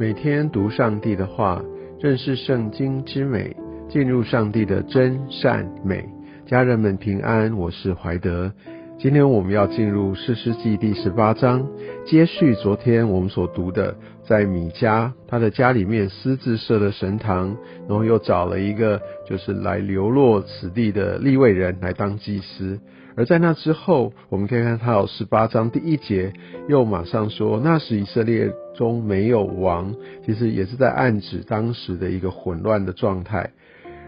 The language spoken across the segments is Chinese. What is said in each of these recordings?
每天读上帝的话，认识圣经之美，进入上帝的真善美。家人们平安，我是怀德。今天我们要进入四世纪第十八章，接续昨天我们所读的，在米迦他的家里面私自设的神堂，然后又找了一个就是来流落此地的立位人来当祭司。而在那之后，我们可以看到十八章第一节，又马上说，那时以色列中没有王，其实也是在暗指当时的一个混乱的状态。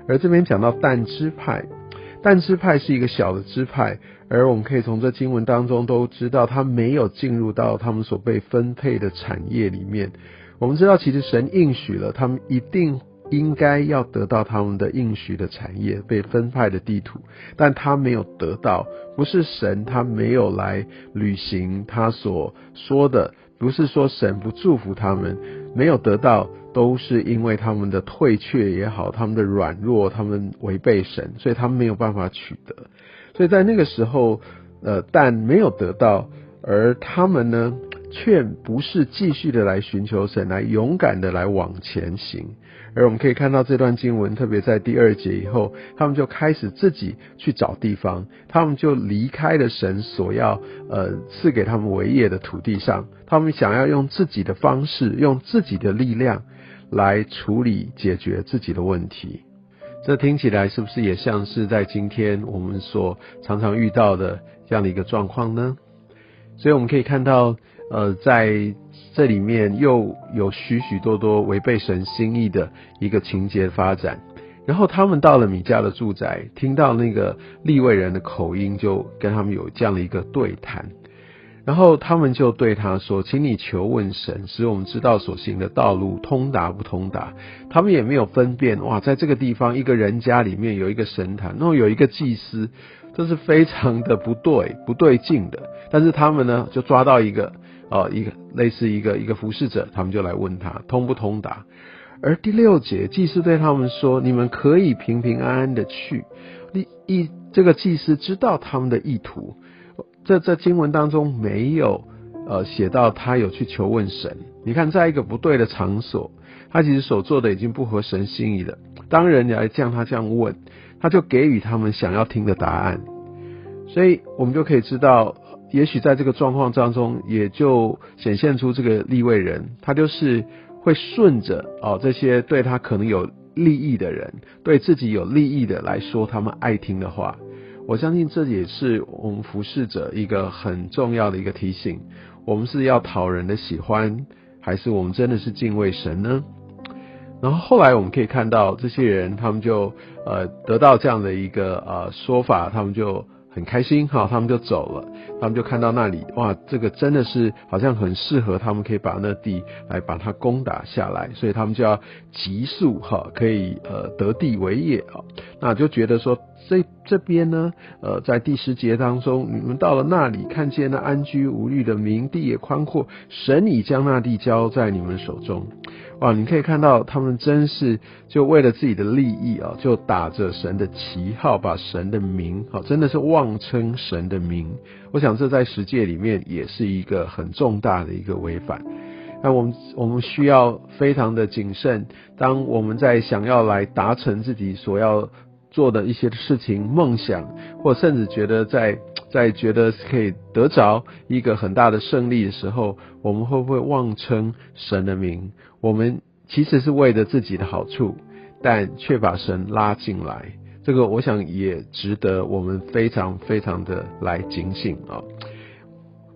而这边讲到但支派，但支派是一个小的支派，而我们可以从这经文当中都知道，他没有进入到他们所被分配的产业里面。我们知道，其实神应许了他们一定。应该要得到他们的应许的产业被分派的地图，但他没有得到，不是神他没有来履行他所说的，不是说神不祝福他们，没有得到，都是因为他们的退却也好，他们的软弱，他们违背神，所以他们没有办法取得。所以在那个时候，呃，但没有得到，而他们呢，却不是继续的来寻求神，来勇敢的来往前行。而我们可以看到这段经文，特别在第二节以后，他们就开始自己去找地方，他们就离开了神所要呃赐给他们为业的土地上，他们想要用自己的方式，用自己的力量来处理解决自己的问题。这听起来是不是也像是在今天我们所常常遇到的这样的一个状况呢？所以我们可以看到。呃，在这里面又有许许多多违背神心意的一个情节发展，然后他们到了米迦的住宅，听到那个利未人的口音，就跟他们有这样的一个对谈，然后他们就对他说：“请你求问神，使我们知道所行的道路通达不通达。”他们也没有分辨，哇，在这个地方一个人家里面有一个神坛，然后有一个祭司，这是非常的不对、不对劲的。但是他们呢，就抓到一个。哦，一个类似一个一个服侍者，他们就来问他通不通达。而第六节，祭司对他们说：“你们可以平平安安的去。”一一这个祭司知道他们的意图。这在经文当中没有呃写到他有去求问神。你看，在一个不对的场所，他其实所做的已经不合神心意了。当人来向他这样问，他就给予他们想要听的答案。所以我们就可以知道。也许在这个状况当中，也就显现出这个立位人，他就是会顺着哦这些对他可能有利益的人，对自己有利益的来说他们爱听的话。我相信这也是我们服侍者一个很重要的一个提醒：我们是要讨人的喜欢，还是我们真的是敬畏神呢？然后后来我们可以看到，这些人他们就呃得到这样的一个呃说法，他们就。很开心哈，他们就走了，他们就看到那里哇，这个真的是好像很适合他们，可以把那地来把它攻打下来，所以他们就要急速哈，可以呃得地为业啊，那就觉得说这这边呢，呃，在第十节当中，你们到了那里，看见那安居无虑的民，地也宽阔，神已将那地交在你们手中。哇，你可以看到他们真是就为了自己的利益啊，就打着神的旗号，把神的名啊，真的是妄称神的名。我想这在十诫里面也是一个很重大的一个违反。那我们我们需要非常的谨慎，当我们在想要来达成自己所要做的一些事情、梦想，或甚至觉得在在觉得可以得着一个很大的胜利的时候，我们会不会妄称神的名？我们其实是为了自己的好处，但却把神拉进来，这个我想也值得我们非常非常的来警醒啊！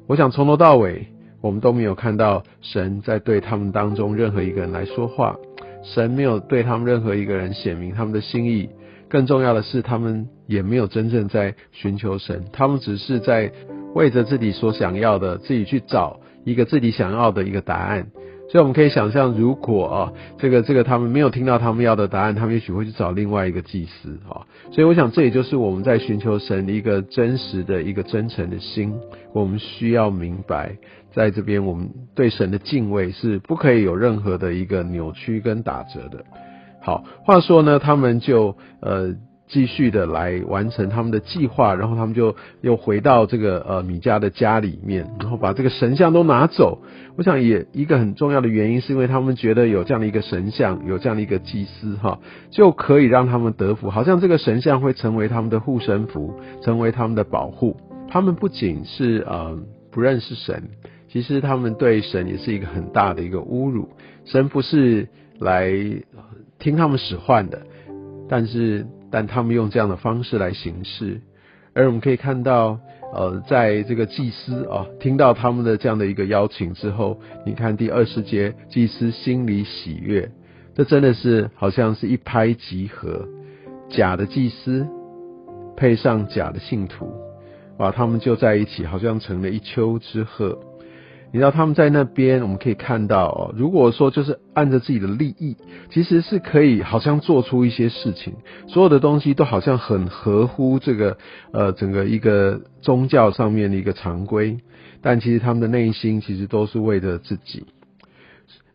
我想从头到尾，我们都没有看到神在对他们当中任何一个人来说话，神没有对他们任何一个人显明他们的心意。更重要的是，他们也没有真正在寻求神，他们只是在为着自己所想要的，自己去找一个自己想要的一个答案。所以我们可以想象，如果啊，这个这个他们没有听到他们要的答案，他们也许会去找另外一个祭司啊。所以我想，这也就是我们在寻求神的一个真实的一个真诚的心。我们需要明白，在这边我们对神的敬畏是不可以有任何的一个扭曲跟打折的。好，话说呢，他们就呃继续的来完成他们的计划，然后他们就又回到这个呃米迦的家里面，然后把这个神像都拿走。我想也一个很重要的原因，是因为他们觉得有这样的一个神像，有这样的一个祭司哈，就可以让他们得福，好像这个神像会成为他们的护身符，成为他们的保护。他们不仅是呃不认识神，其实他们对神也是一个很大的一个侮辱。神不是来听他们使唤的，但是。但他们用这样的方式来行事，而我们可以看到，呃，在这个祭司啊，听到他们的这样的一个邀请之后，你看第二十节，祭司心里喜悦，这真的是好像是一拍即合，假的祭司配上假的信徒，哇，他们就在一起，好像成了一丘之貉。你知道他们在那边，我们可以看到哦。如果说就是按着自己的利益，其实是可以好像做出一些事情，所有的东西都好像很合乎这个呃整个一个宗教上面的一个常规，但其实他们的内心其实都是为了自己。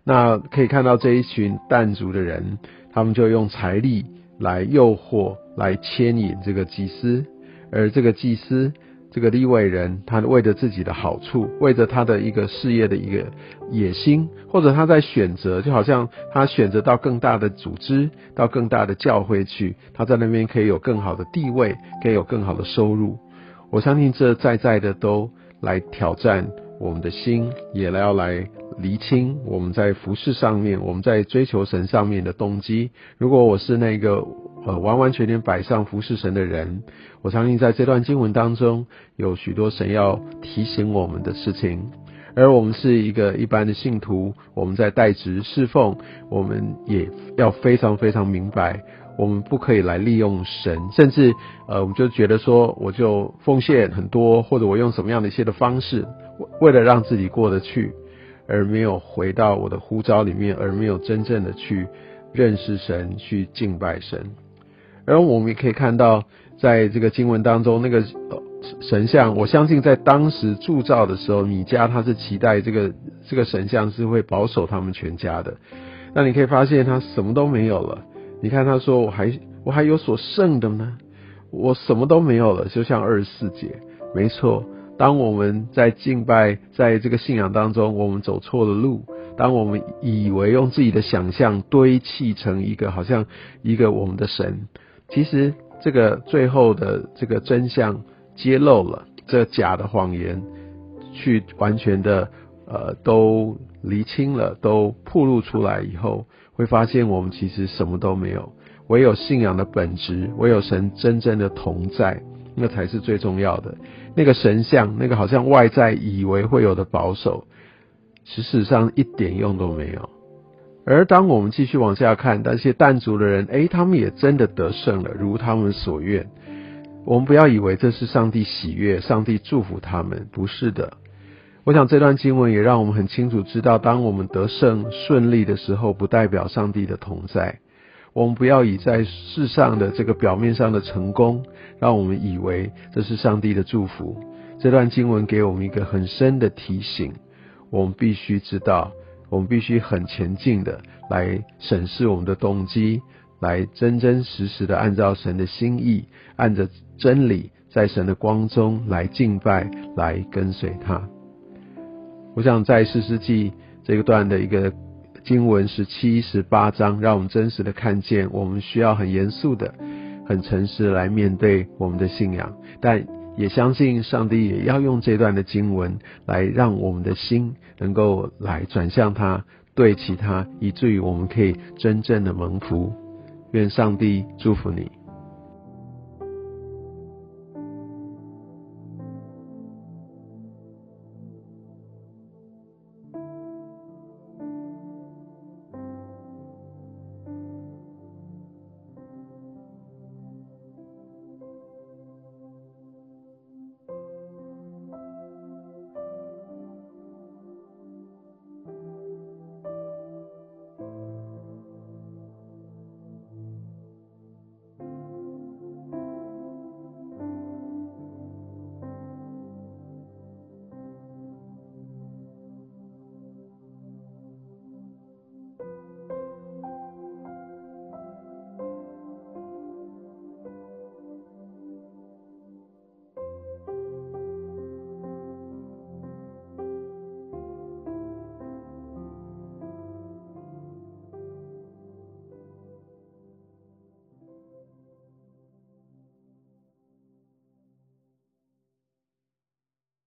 那可以看到这一群淡族的人，他们就用财力来诱惑、来牵引这个祭司，而这个祭司。这个利位人，他为着自己的好处，为着他的一个事业的一个野心，或者他在选择，就好像他选择到更大的组织，到更大的教会去，他在那边可以有更好的地位，可以有更好的收入。我相信这在在的都来挑战我们的心，也要来厘清我们在服饰上面，我们在追求神上面的动机。如果我是那个。呃，完完全全摆上服侍神的人，我相信在这段经文当中有许多神要提醒我们的事情，而我们是一个一般的信徒，我们在代职侍奉，我们也要非常非常明白，我们不可以来利用神，甚至呃，我们就觉得说，我就奉献很多，或者我用什么样的一些的方式，为了让自己过得去，而没有回到我的呼召里面，而没有真正的去认识神，去敬拜神。而我们也可以看到，在这个经文当中，那个神像，我相信在当时铸造的时候，米迦他是期待这个这个神像是会保守他们全家的。那你可以发现他什么都没有了。你看他说：“我还我还有所剩的呢，我什么都没有了。”就像二十四节，没错。当我们在敬拜，在这个信仰当中，我们走错了路。当我们以为用自己的想象堆砌成一个好像一个我们的神。其实这个最后的这个真相揭露了，这假的谎言去完全的呃都厘清了，都暴露出来以后，会发现我们其实什么都没有，唯有信仰的本质，唯有神真正的同在，那才是最重要的。那个神像，那个好像外在以为会有的保守，事实上一点用都没有。而当我们继续往下看，那些淡族的人，诶，他们也真的得胜了，如他们所愿。我们不要以为这是上帝喜悦、上帝祝福他们，不是的。我想这段经文也让我们很清楚知道，当我们得胜顺利的时候，不代表上帝的同在。我们不要以在世上的这个表面上的成功，让我们以为这是上帝的祝福。这段经文给我们一个很深的提醒，我们必须知道。我们必须很前进的来审视我们的动机，来真真实实的按照神的心意，按着真理，在神的光中来敬拜，来跟随他。我想在四世纪这个段的一个经文十七、十八章，让我们真实的看见，我们需要很严肃的、很诚实来面对我们的信仰，但。也相信上帝也要用这段的经文来让我们的心能够来转向他，对其他，以至于我们可以真正的蒙福。愿上帝祝福你。